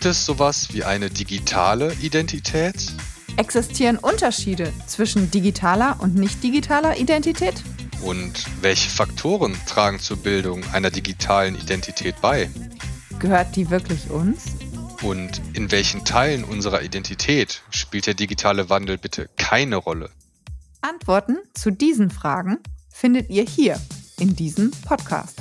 Gibt es sowas wie eine digitale Identität? Existieren Unterschiede zwischen digitaler und nicht digitaler Identität? Und welche Faktoren tragen zur Bildung einer digitalen Identität bei? Gehört die wirklich uns? Und in welchen Teilen unserer Identität spielt der digitale Wandel bitte keine Rolle? Antworten zu diesen Fragen findet ihr hier in diesem Podcast.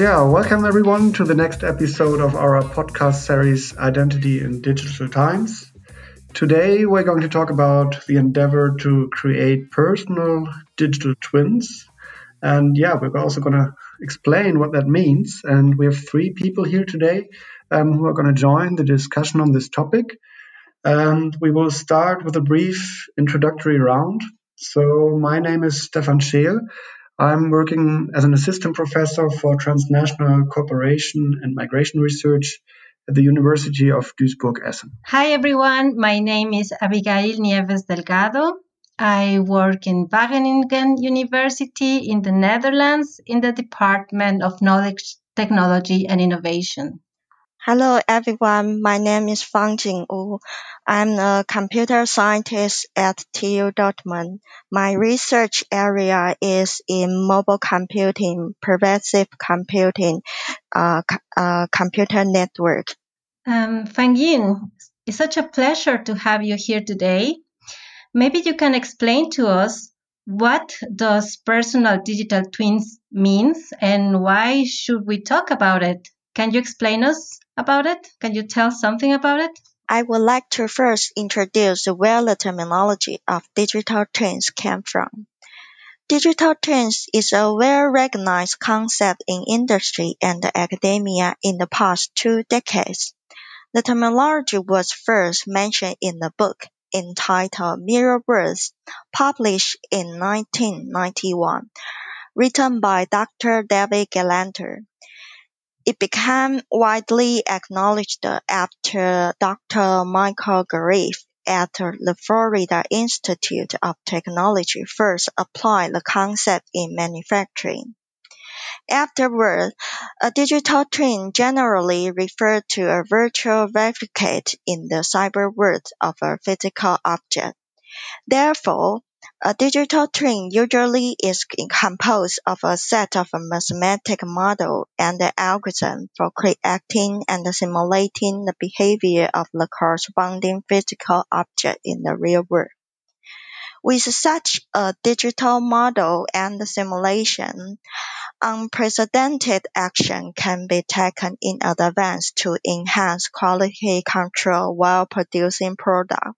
Yeah, welcome everyone to the next episode of our podcast series Identity in Digital Times. Today we're going to talk about the endeavor to create personal digital twins. And yeah, we're also going to explain what that means. And we have three people here today um, who are going to join the discussion on this topic. And we will start with a brief introductory round. So, my name is Stefan Scheel. I'm working as an assistant professor for transnational cooperation and migration research at the University of Duisburg-Essen. Hi everyone, my name is Abigail Nieves Delgado. I work in Wageningen University in the Netherlands in the Department of Knowledge, Technology and Innovation. Hello everyone, my name is Fang Jing Wu. I'm a computer scientist at TU Dortmund. My research area is in mobile computing, pervasive computing, uh, uh, computer network. Um, Fang Jing, it's such a pleasure to have you here today. Maybe you can explain to us what does personal digital twins means and why should we talk about it? Can you explain us about it? Can you tell something about it? I would like to first introduce where the terminology of digital twins came from. Digital twins is a well-recognized concept in industry and academia in the past two decades. The terminology was first mentioned in a book entitled Mirror Worlds, published in 1991, written by Dr. David Gelernter. It became widely acknowledged after Doctor Michael Grieves at the Florida Institute of Technology first applied the concept in manufacturing. Afterward, a digital twin generally referred to a virtual replicate in the cyber world of a physical object. Therefore, a digital twin usually is composed of a set of mathematical model and algorithm for creating and simulating the behavior of the corresponding physical object in the real world. With such a digital model and simulation, unprecedented action can be taken in advance to enhance quality control while producing product.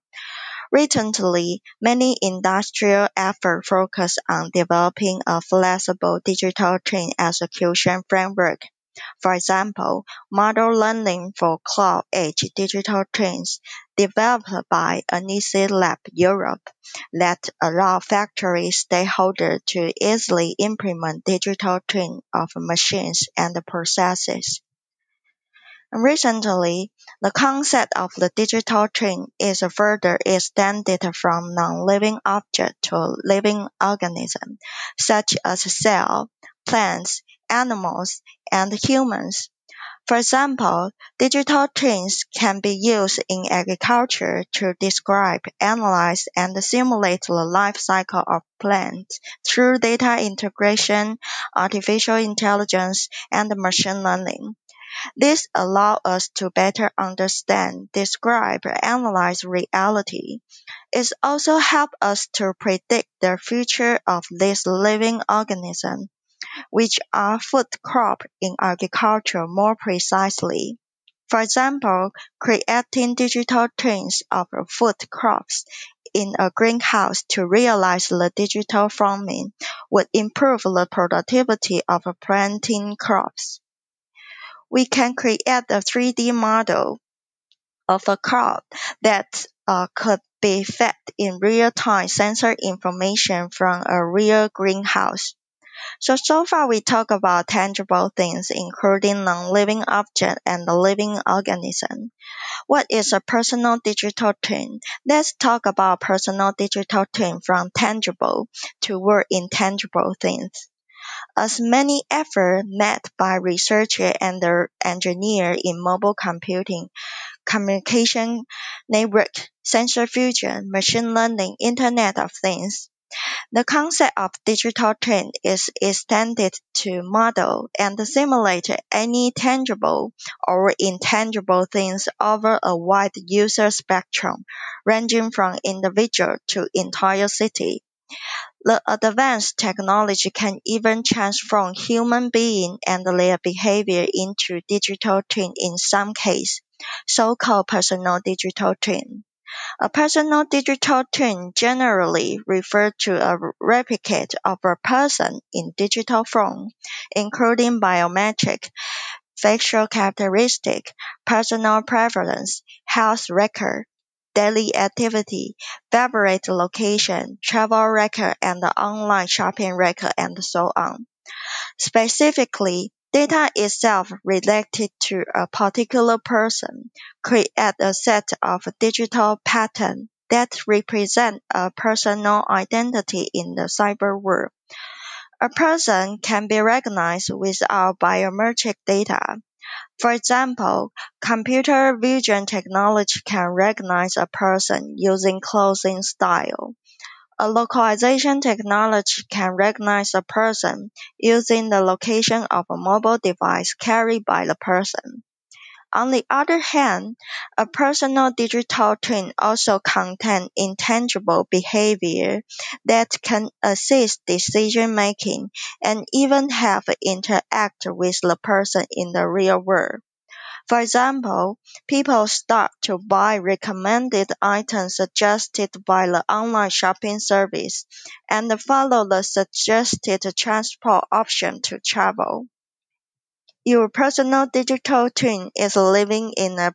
Recently, many industrial efforts focus on developing a flexible digital twin execution framework. For example, model learning for cloud edge digital twins developed by NEC Lab Europe that allow factory stakeholders to easily implement digital twin of machines and processes. Recently, the concept of the digital twin is further extended from non-living object to living organisms, such as cells, plants, animals, and humans. For example, digital twins can be used in agriculture to describe, analyze, and simulate the life cycle of plants through data integration, artificial intelligence, and machine learning. This allows us to better understand, describe, analyze reality. It also helps us to predict the future of these living organisms, which are food crops in agriculture more precisely. For example, creating digital twins of food crops in a greenhouse to realize the digital farming would improve the productivity of planting crops we can create a 3D model of a crop that uh, could be fed in real-time sensor information from a real greenhouse. So, so far we talk about tangible things, including non-living object and the living organism. What is a personal digital twin? Let's talk about personal digital twin from tangible toward intangible things. As many efforts made by researchers and engineers in mobile computing, communication network, sensor fusion, machine learning, Internet of Things, the concept of digital twin is extended to model and simulate any tangible or intangible things over a wide user spectrum, ranging from individual to entire city. The advanced technology can even transform human beings and their behavior into digital twin in some cases, so-called personal digital twin. A personal digital twin generally refers to a replicate of a person in digital form, including biometric, facial characteristic, personal preference, health record, daily activity, favorite location, travel record, and online shopping record, and so on. Specifically, Data itself related to a particular person create a set of digital patterns that represent a personal identity in the cyber world. A person can be recognized without biometric data. For example, computer vision technology can recognize a person using clothing style. A localization technology can recognize a person using the location of a mobile device carried by the person. On the other hand, a personal digital twin also contains intangible behavior that can assist decision making and even have interact with the person in the real world. For example, people start to buy recommended items suggested by the online shopping service and follow the suggested transport option to travel. Your personal digital twin is living in a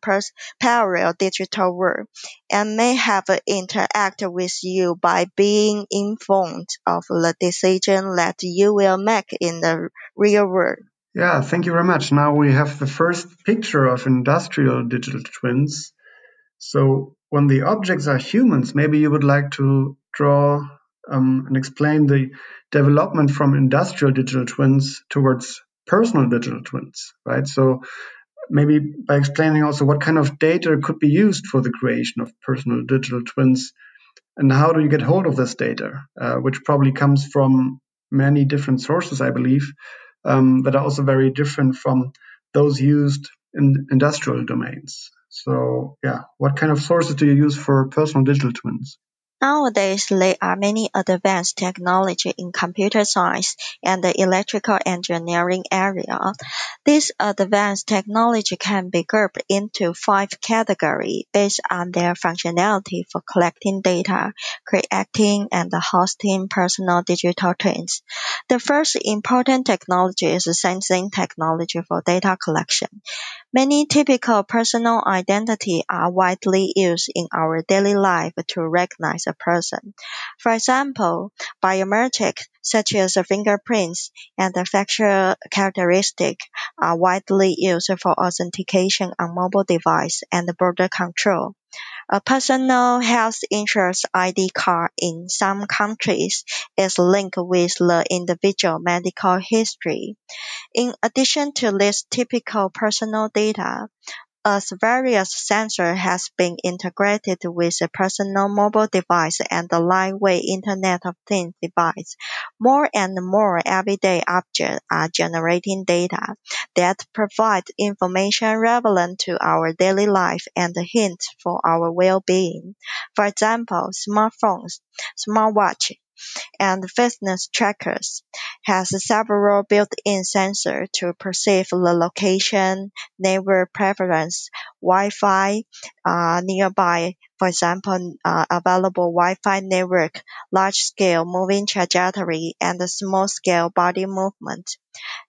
parallel digital world and may have interact with you by being informed of the decision that you will make in the real world. Yeah, thank you very much. Now we have the first picture of industrial digital twins. So when the objects are humans, maybe you would like to draw um, and explain the development from industrial digital twins towards personal digital twins, right? So maybe by explaining also what kind of data could be used for the creation of personal digital twins and how do you get hold of this data, uh, which probably comes from many different sources, I believe um, that are also very different from those used in industrial domains. So, yeah, what kind of sources do you use for personal digital twins? Nowadays, there are many advanced technology in computer science and the electrical engineering area. This advanced technology can be grouped into five categories based on their functionality for collecting data, creating and hosting personal digital twins. The first important technology is sensing technology for data collection. Many typical personal identity are widely used in our daily life to recognize a person. For example, biometrics such as fingerprints and facial characteristics are widely used for authentication on mobile device and border control. A personal health insurance ID card in some countries is linked with the individual medical history. In addition to this typical personal data, as various sensors has been integrated with a personal mobile device and the lightweight Internet of Things device, more and more everyday objects are generating data that provide information relevant to our daily life and hints for our well-being. For example, smartphones, smartwatch, and fitness trackers has several built-in sensors to perceive the location, neighbor preference, Wi-Fi uh, nearby, for example, uh, available Wi-Fi network, large-scale moving trajectory, and small-scale body movement.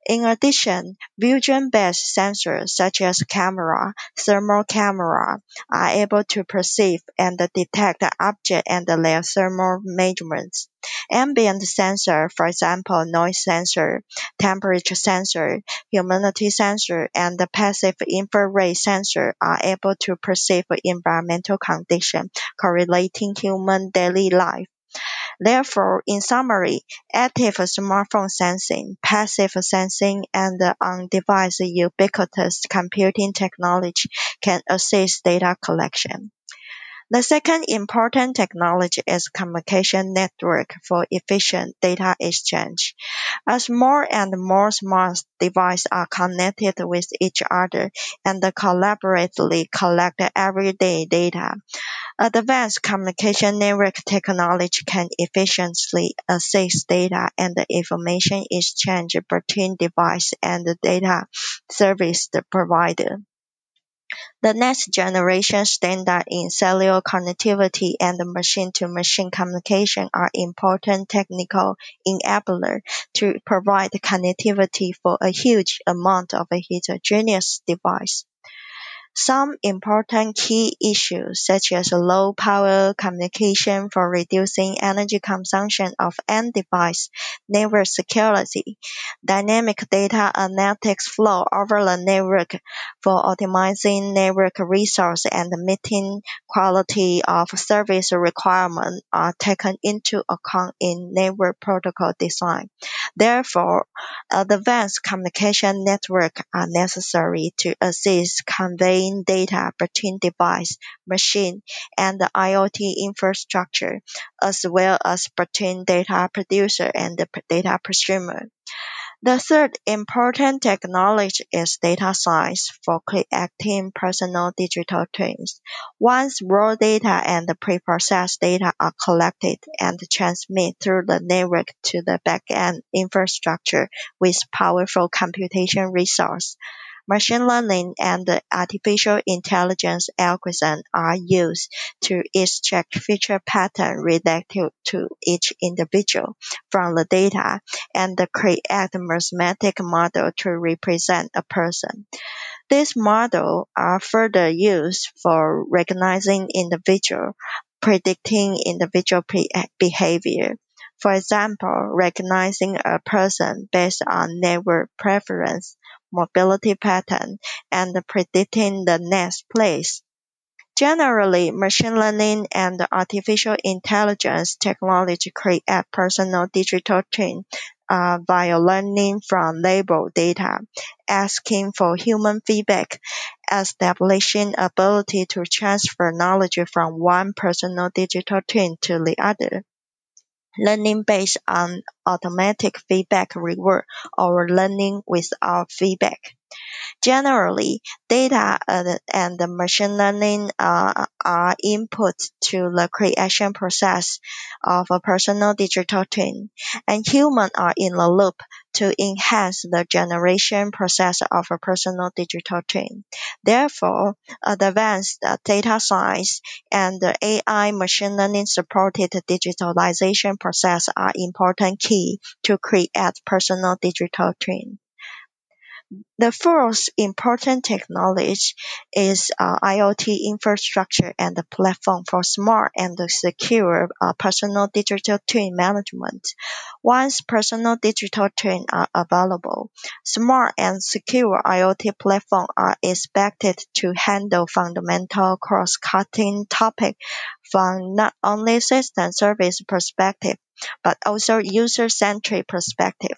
In addition, vision-based sensors such as camera, thermal camera are able to perceive and detect objects and their thermal measurements. Ambient sensor, for example, noise sensor, temperature sensor, humidity sensor, and the passive infrared sensor are able to perceive environmental conditions correlating human daily life. Therefore, in summary, active smartphone sensing, passive sensing, and on-device ubiquitous computing technology can assist data collection. The second important technology is communication network for efficient data exchange. As more and more smart devices are connected with each other and collaboratively collect everyday data, advanced communication network technology can efficiently access data and information exchange between device and data service provider. The next generation standard in cellular connectivity and machine-to-machine communication are important technical enablers to provide connectivity for a huge amount of heterogeneous devices. Some important key issues such as low power communication for reducing energy consumption of end device, network security, dynamic data analytics flow over the network for optimizing network resource and meeting quality of service requirements are taken into account in network protocol design. Therefore, advanced communication networks are necessary to assist conveying data between device, machine, and the IoT infrastructure, as well as between data producer and the data consumer. The third important technology is data science for creating personal digital twins. Once raw data and preprocessed data are collected and transmitted through the network to the backend infrastructure with powerful computation resource, Machine learning and artificial intelligence algorithms are used to extract feature patterns related to each individual from the data and create a mathematical model to represent a person. These models are further used for recognizing individual, predicting individual behavior. For example, recognizing a person based on network preference mobility pattern, and predicting the next place. Generally, machine learning and artificial intelligence technology create a personal digital twin uh, via learning from labeled data, asking for human feedback, establishing ability to transfer knowledge from one personal digital twin to the other learning based on automatic feedback reward or learning without feedback. Generally, data and machine learning uh, are input to the creation process of a personal digital twin, and humans are in the loop to enhance the generation process of a personal digital twin. Therefore, advanced data science and AI machine learning supported digitalization process are important key to create personal digital twin. The fourth important technology is uh, IoT infrastructure and the platform for smart and secure uh, personal digital twin management. Once personal digital twins are available, smart and secure IoT platform are expected to handle fundamental cross-cutting topics from not only system service perspective, but also user-centric perspective.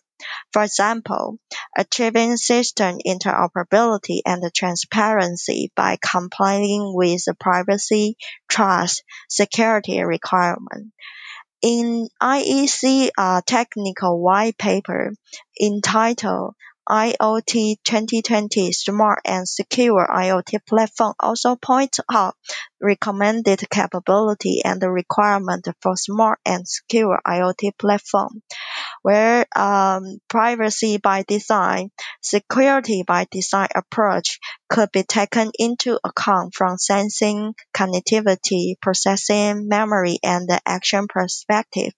For example, achieving system interoperability and transparency by complying with privacy, trust, security requirements. In IEC uh, technical white paper entitled IoT 2020 Smart and Secure IoT Platform also points out recommended capability and the requirement for smart and secure IoT platform where um, privacy by design, security by design approach could be taken into account from sensing, connectivity, processing, memory, and action perspective.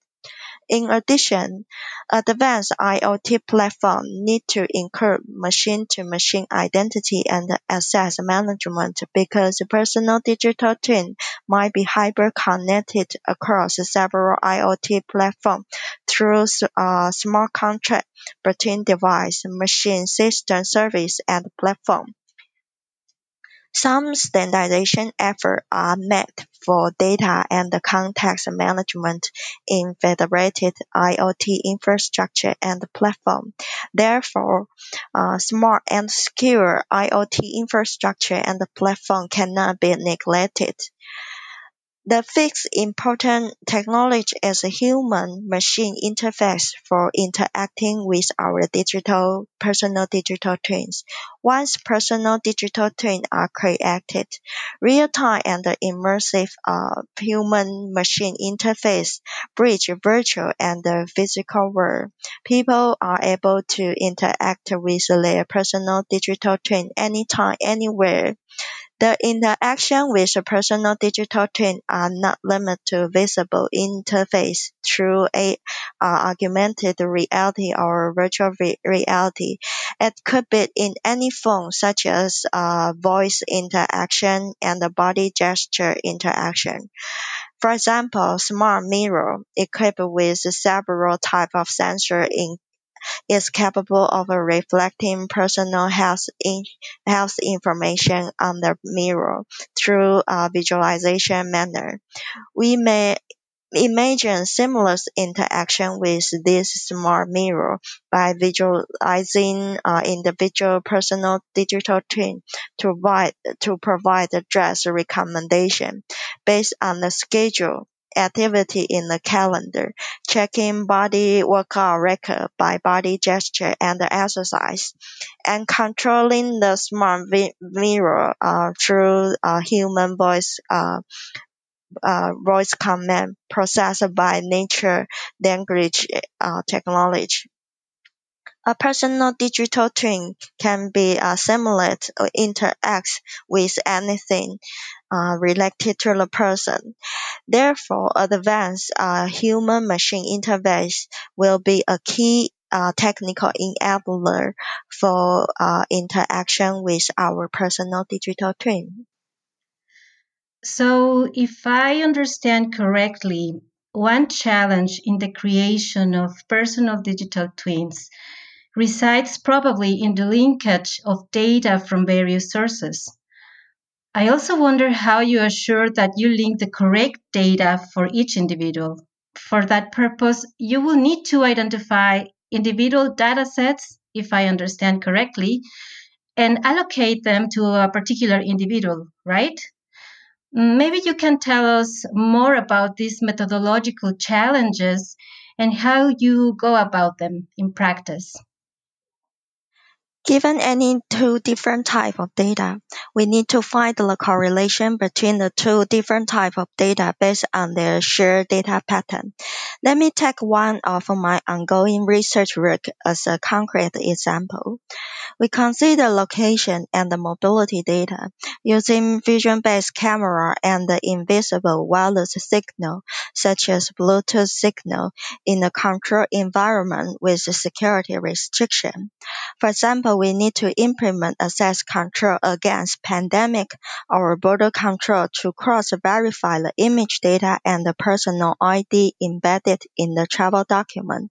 In addition, advanced IoT platforms need to include machine-to-machine identity and access management because personal digital twin might be hyper-connected across several IoT platforms through uh, smart contract between device, machine, system, service, and platform. Some standardization efforts are made for data and context management in federated IoT infrastructure and platform. Therefore, uh, smart and secure IoT infrastructure and platform cannot be neglected. The fifth important technology is a human-machine interface for interacting with our digital personal digital twins. Once personal digital twins are created, real-time and immersive uh, human-machine interface bridge virtual and the physical world. People are able to interact with their personal digital twin anytime, anywhere. The interaction with a personal digital twin are not limited to visible interface through a uh, augmented reality or virtual re reality. It could be in any form such as uh, voice interaction and body gesture interaction. For example, smart mirror equipped with several types of sensors in is capable of reflecting personal health, in, health information on the mirror through a visualization manner. We may imagine seamless interaction with this smart mirror by visualizing uh, individual personal digital twin to provide, to provide dress recommendation based on the schedule activity in the calendar, checking body workout record by body gesture and exercise, and controlling the smart mirror uh, through a human voice uh, uh, voice command processed by nature language uh, technology. A personal digital twin can be uh, simulate or interacts with anything uh, related to the person. Therefore, advanced uh, human-machine interface will be a key uh, technical enabler for uh, interaction with our personal digital twin. So, if I understand correctly, one challenge in the creation of personal digital twins resides probably in the linkage of data from various sources. I also wonder how you assure that you link the correct data for each individual. For that purpose, you will need to identify individual data sets, if I understand correctly, and allocate them to a particular individual, right? Maybe you can tell us more about these methodological challenges and how you go about them in practice. Given any two different type of data, we need to find the correlation between the two different type of data based on their shared data pattern. Let me take one of my ongoing research work as a concrete example. We consider location and mobility data using vision-based camera and the invisible wireless signal, such as Bluetooth signal, in a controlled environment with security restriction. For example, we need to implement access control against pandemic or border control to cross-verify the image data and the personal ID embedded in the travel document.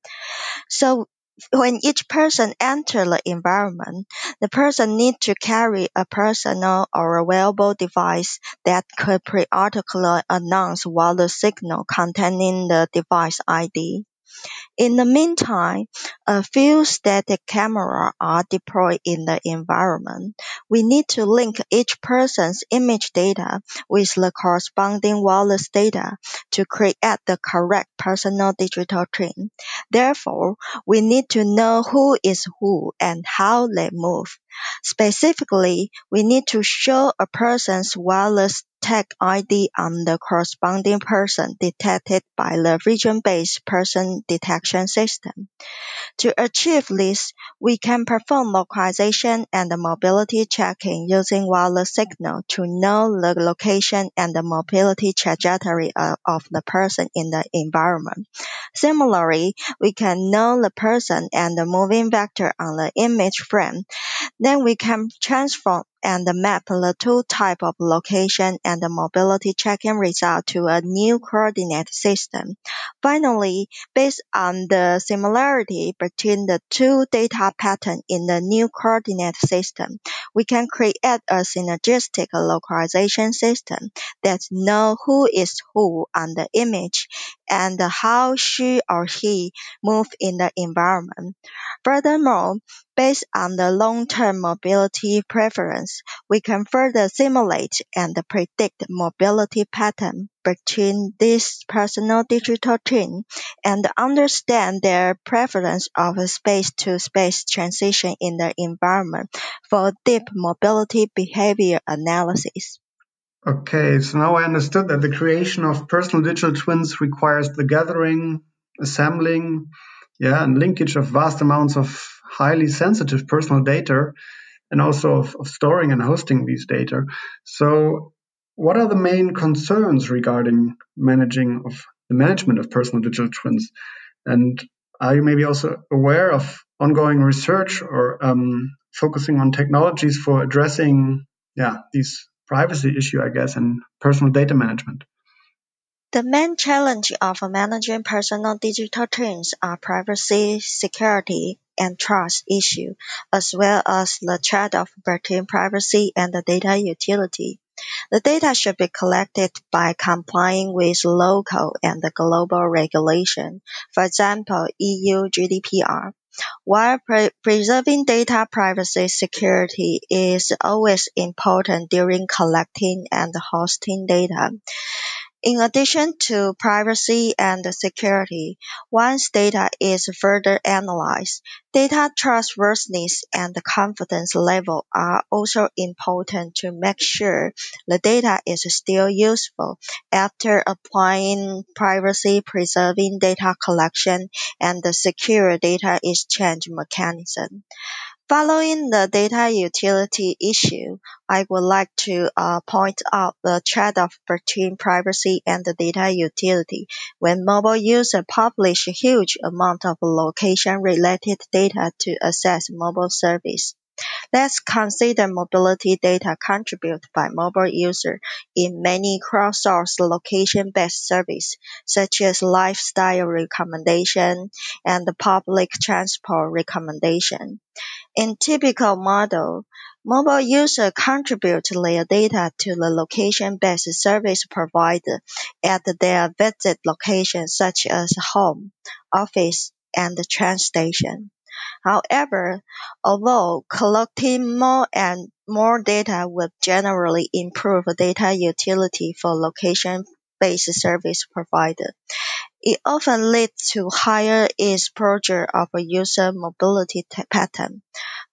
So when each person enter the environment, the person need to carry a personal or wearable device that could periodically announce the signal containing the device ID. In the meantime, a few static cameras are deployed in the environment. We need to link each person's image data with the corresponding wireless data to create the correct personal digital twin. Therefore, we need to know who is who and how they move. Specifically, we need to show a person's wireless tag ID on the corresponding person detected by the region-based person detection system. To achieve this, we can perform localization and mobility checking using wireless signal to know the location and the mobility trajectory of, of the person in the environment. Similarly, we can know the person and the moving vector on the image frame Then we can transform and map the two type of location and the mobility checking result to a new coordinate system. Finally, based on the similarity between the two data pattern in the new coordinate system, we can create a synergistic localization system that know who is who on the image and how she or he move in the environment. Furthermore, based on the long-term mobility preference, we can further simulate and predict mobility pattern between these personal digital twin and understand their preference of space-to-space transition in the environment for deep mobility behavior analysis. Okay, so now I understood that the creation of personal digital twins requires the gathering, assembling, yeah, and linkage of vast amounts of highly sensitive personal data and also of, of storing and hosting these data. So what are the main concerns regarding managing of the management of personal digital twins? And are you maybe also aware of ongoing research or um, focusing on technologies for addressing yeah these privacy issue, I guess, and personal data management. The main challenge of managing personal digital twins are privacy, security, and trust issue, as well as the trade-off between privacy and the data utility. The data should be collected by complying with local and global regulation, for example, EU GDPR. While pre preserving data privacy security is always important during collecting and hosting data, in addition to privacy and security, once data is further analyzed, data trustworthiness and confidence level are also important to make sure the data is still useful after applying privacy preserving data collection and the secure data exchange mechanism. Following the data utility issue, I would like to uh, point out the trade-off between privacy and the data utility when mobile users publish a huge amount of location-related data to access mobile service. Let's consider mobility data contributed by mobile users in many cross-source location-based services, such as lifestyle recommendation and public transport recommendation. In typical model, mobile users contribute their data to the location-based service provider at their visit location such as home, office, and train station. However, although collecting more and more data would generally improve data utility for location-based service provider, it often leads to higher exposure of user mobility pattern.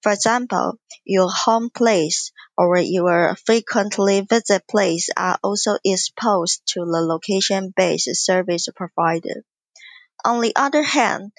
For example, your home place or your frequently visit place are also exposed to the location-based service provider. On the other hand,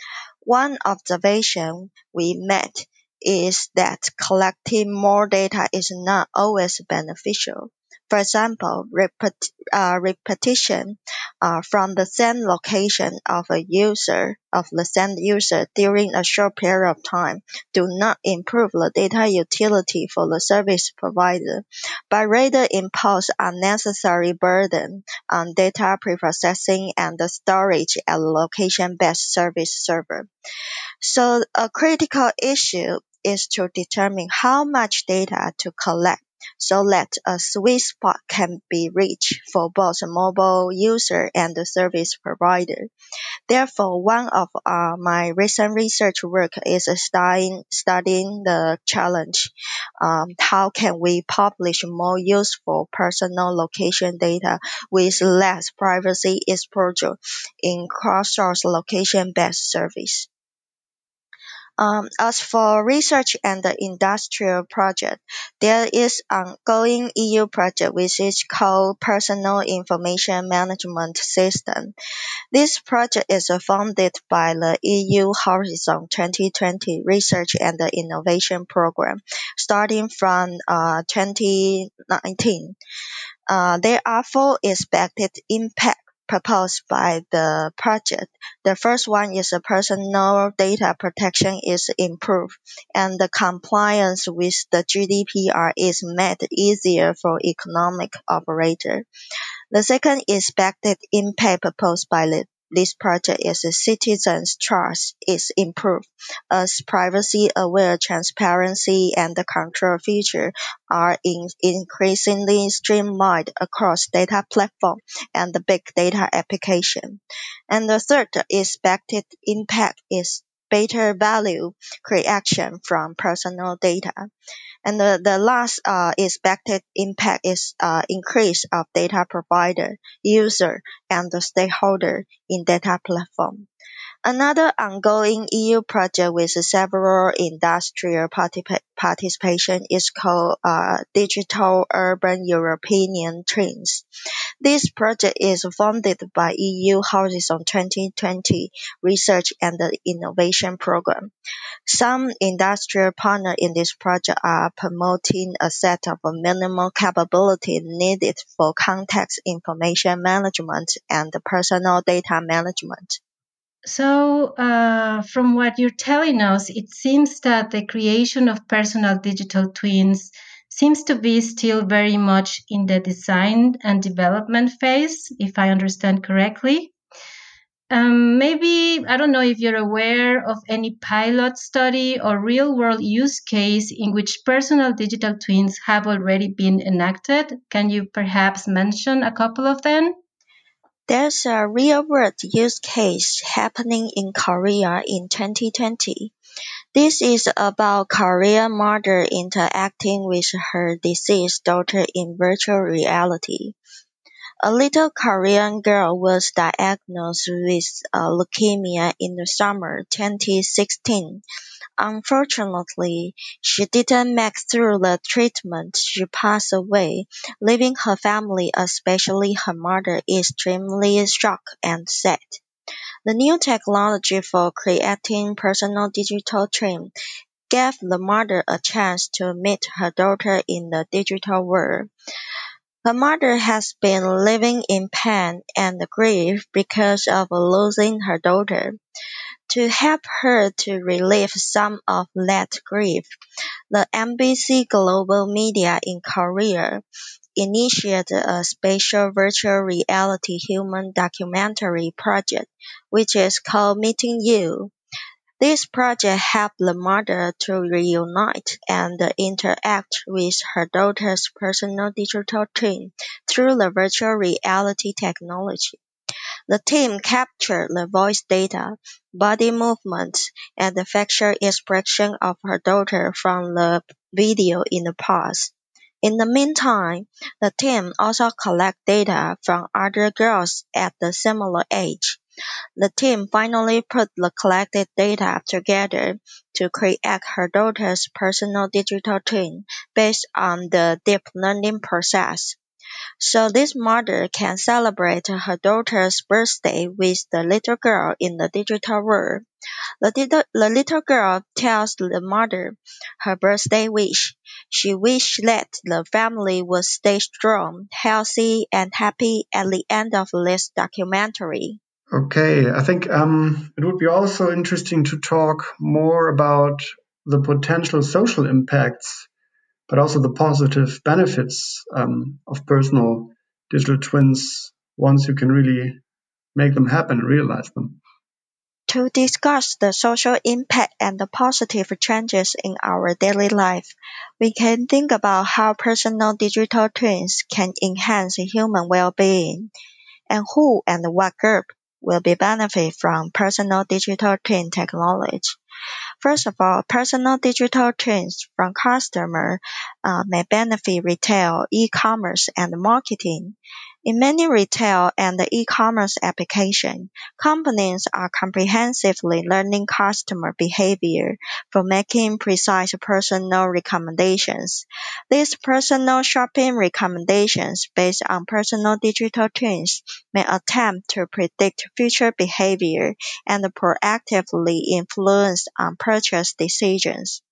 one observation we made is that collecting more data is not always beneficial. For example, repet- uh, repetition uh, from the same location of a user of the same user during a short period of time do not improve the data utility for the service provider, but rather impose unnecessary burden on data preprocessing and the storage at location-based service server. So a critical issue is to determine how much data to collect so that a sweet spot can be reached for both mobile user and the service provider. Therefore, one of uh, my recent research work is studying, studying the challenge. Um, how can we publish more useful personal location data with less privacy exposure in cross-source location-based service? Um, as for research and the industrial project, there is an ongoing EU project which is called Personal Information Management System. This project is funded by the EU Horizon 2020 Research and Innovation Program, starting from uh, 2019. Uh, there are four expected impact proposed by the project. The first one is personal data protection is improved and the compliance with the GDPR is made easier for economic operator. The second expected impact proposed by the this project is a citizens' trust is improved as privacy-aware transparency and the control features are in increasingly streamlined across data platform and the big data application. And the third expected impact is better value creation from personal data. And the, the last uh, expected impact is uh, increase of data provider, user, and the stakeholder in data platform. Another ongoing EU project with several industrial participation is called uh, Digital Urban European Twins. This project is funded by EU Horizon 2020 Research and Innovation Program. Some industrial partners in this project are promoting a set of minimal capabilities needed for context information management and personal data management. So, uh, from what you're telling us, it seems that the creation of personal digital twins seems to be still very much in the design and development phase, if I understand correctly. Um, maybe, I don't know if you're aware of any pilot study or real world use case in which personal digital twins have already been enacted. Can you perhaps mention a couple of them? There's a real-world use case happening in Korea in 2020. This is about Korean mother interacting with her deceased daughter in virtual reality. A little Korean girl was diagnosed with uh, leukemia in the summer 2016 Unfortunately, she didn't make through the treatment. She passed away, leaving her family, especially her mother, extremely shocked and sad. The new technology for creating personal digital twin gave the mother a chance to meet her daughter in the digital world. Her mother has been living in pain and grief because of losing her daughter. To help her to relieve some of that grief, the MBC Global Media in Korea initiated a special virtual reality human documentary project, which is called Meeting You. This project helped the mother to reunite and interact with her daughter's personal digital twin through the virtual reality technology. The team captured the voice data, body movements, and the facial expression of her daughter from the video in the past. In the meantime, the team also collect data from other girls at the similar age. The team finally put the collected data together to create her daughter's personal digital twin based on the deep learning process. So this mother can celebrate her daughter's birthday with the little girl in the digital world. The, little, the little girl tells the mother her birthday wish. She wished that the family would stay strong, healthy, and happy at the end of this documentary. Okay, I think um, it would be also interesting to talk more about the potential social impacts but also the positive benefits um, of personal digital twins once you can really make them happen and realize them. To discuss the social impact and the positive changes in our daily life, we can think about how personal digital twins can enhance human well-being and who and what group will be benefit from personal digital twin technology. First of all, personal digital twins from customer uh, may benefit retail, e-commerce, and marketing. In many retail and e-commerce applications, companies are comprehensively learning customer behavior for making precise personal recommendations. These personal shopping recommendations based on personal digital twins may attempt to predict future behavior and proactively influence on purchase decisions.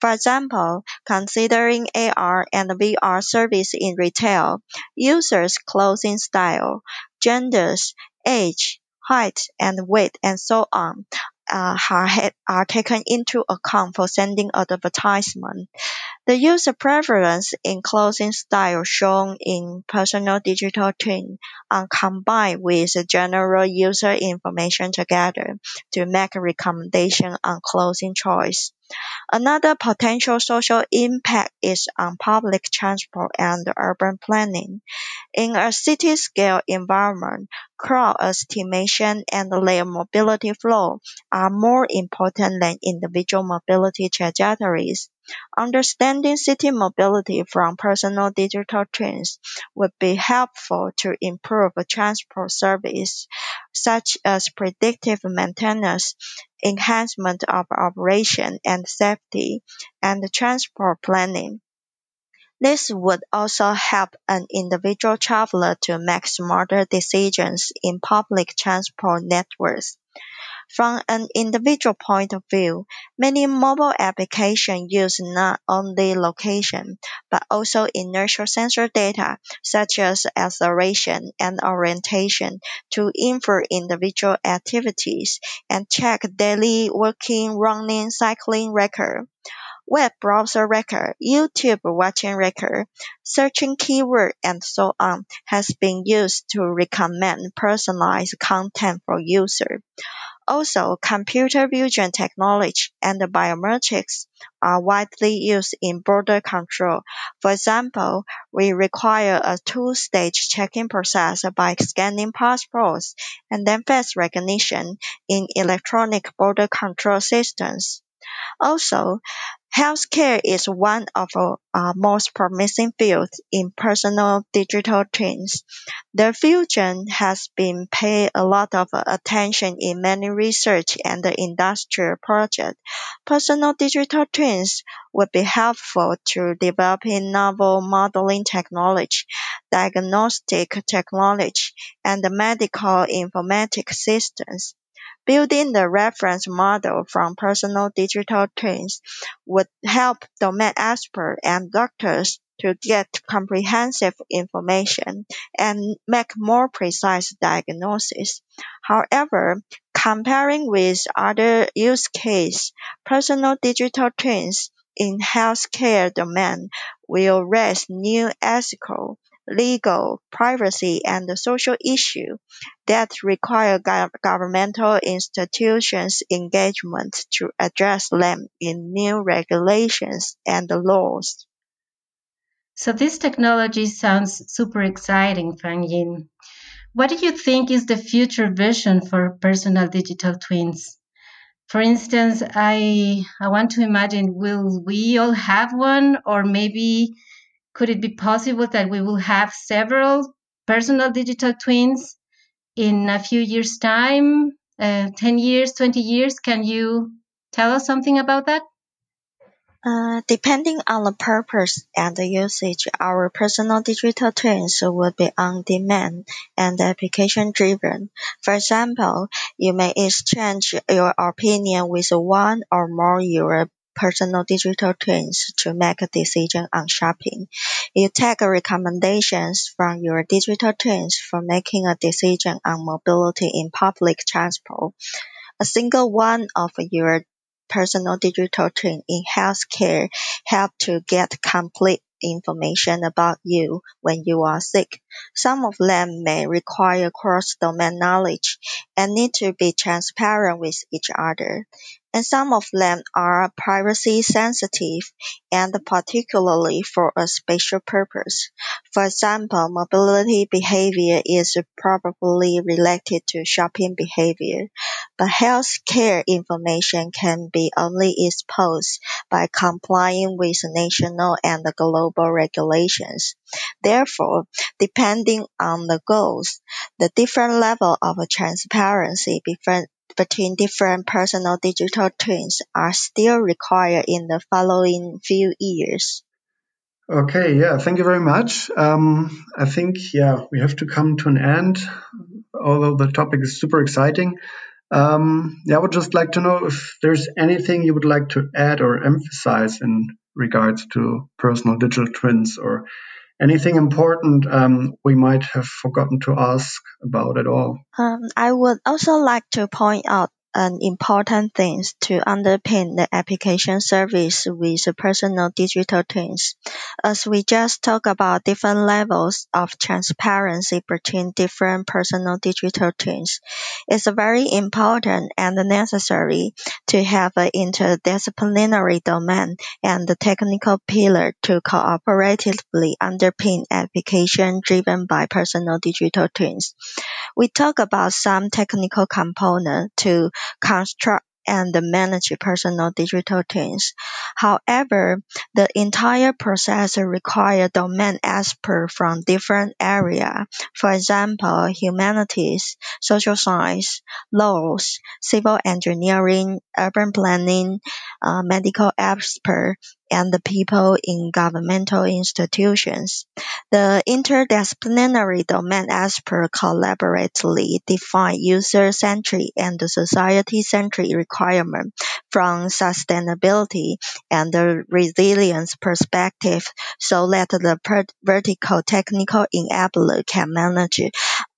For example, considering AR and VR service in retail, users' clothing style, genders, age, height, and weight, and so on, uh, are, are taken into account for sending advertisement. The user preference in clothing style shown in personal digital twin are combined with general user information together to make a recommendation on clothing choice. Another potential social impact is on public transport and urban planning. In a city-scale environment, crowd estimation and their mobility flow are more important than individual mobility trajectories. Understanding city mobility from personal digital twins would be helpful to improve transport service, such as predictive maintenance, enhancement of operation and safety, and transport planning. This would also help an individual traveler to make smarter decisions in public transport networks. From an individual point of view, many mobile applications use not only location, but also inertial sensor data, such as acceleration and orientation, to infer individual activities and check daily walking, running, cycling record web browser record, YouTube watching record, searching keyword, and so on has been used to recommend personalized content for users. Also, computer vision technology and biometrics are widely used in border control. For example, we require a two-stage check-in process by scanning passports and then face recognition in electronic border control systems. Also, Healthcare is one of the uh, most promising fields in personal digital twins. The fusion has been paid a lot of attention in many research and industrial projects. Personal digital twins would be helpful to developing novel modeling technology, diagnostic technology, and medical informatics systems. Building the reference model from personal digital twins would help domain experts and doctors to get comprehensive information and make more precise diagnosis. However, comparing with other use cases, personal digital twins in healthcare domain will raise new ethical legal, privacy, and social issues that require governmental institutions' engagement to address them in new regulations and laws. So this technology sounds super exciting, Fang Jing. What do you think is the future vision for personal digital twins? For instance, I I want to imagine will we all have one or maybe could it be possible that we will have several personal digital twins in a few years' time, uh, 10 years, 20 years? Can you tell us something about that? Uh, depending on the purpose and the usage, our personal digital twins will be on demand and application driven. For example, you may exchange your opinion with one or more your personal digital twins to make a decision on shopping. You take recommendations from your digital twins for making a decision on mobility in public transport. A single one of your personal digital twin in healthcare help to get complete information about you when you are sick. Some of them may require cross-domain knowledge and need to be transparent with each other and some of them are privacy sensitive and particularly for a special purpose. For example, mobility behavior is probably related to shopping behavior, but healthcare information can be only exposed by complying with national and global regulations. Therefore, depending on the goals, the different level of transparency between different personal digital twins are still required in the following few years. Okay, yeah, thank you very much. Um, I think, yeah, we have to come to an end, although the topic is super exciting. Um, yeah, I would just like to know if there's anything you would like to add or emphasize in regards to personal digital twins or anything important um, we might have forgotten to ask about at all? Um, I would also like to point out an important thing to underpin the application service with personal digital twins. As we just talked about different levels of transparency between different personal digital twins, it's very important and necessary to have an interdisciplinary domain and the technical pillar to cooperatively underpin application driven by personal digital twins. We talk about some technical component to construct and manage personal digital twins. However, the entire process requires domain experts from different areas. For example, humanities, social science, laws, civil engineering, urban planning, uh, medical experts, and the people in governmental institutions. The interdisciplinary domain expert collaboratively define user-centric and society-centric requirements from sustainability and the resilience perspective so that the vertical technical enabler can manage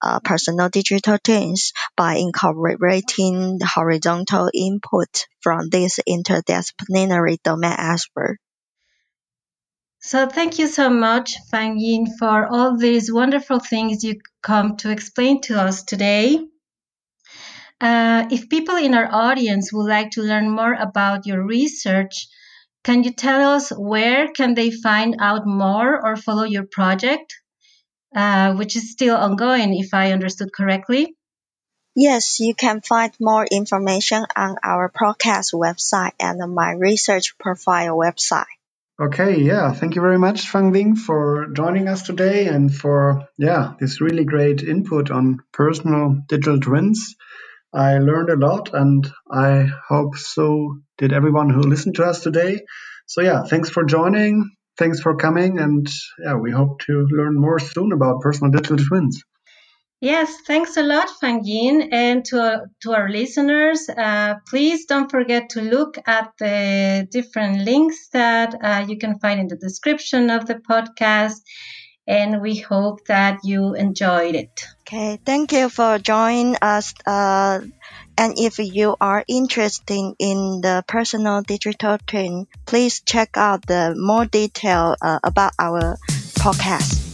uh, personal digital twins by incorporating horizontal input from this interdisciplinary domain expert. So thank you so much, Fang Jing, for all these wonderful things you come to explain to us today. Uh, if people in our audience would like to learn more about your research, can you tell us where can they find out more or follow your project, uh, which is still ongoing, if I understood correctly? Yes, you can find more information on our podcast website and my research profile website. Okay, yeah, thank you very much, Fang Jing, for joining us today and for yeah this really great input on personal digital twins. I learned a lot, and I hope so did everyone who listened to us today. So yeah, thanks for joining, thanks for coming, and yeah, we hope to learn more soon about personal digital twins. Yes, thanks a lot, Fang Jing. And to, to our listeners, uh, please don't forget to look at the different links that uh, you can find in the description of the podcast. And we hope that you enjoyed it. Okay, thank you for joining us. Uh, and if you are interested in the personal digital twin, please check out the more detail uh, about our podcast.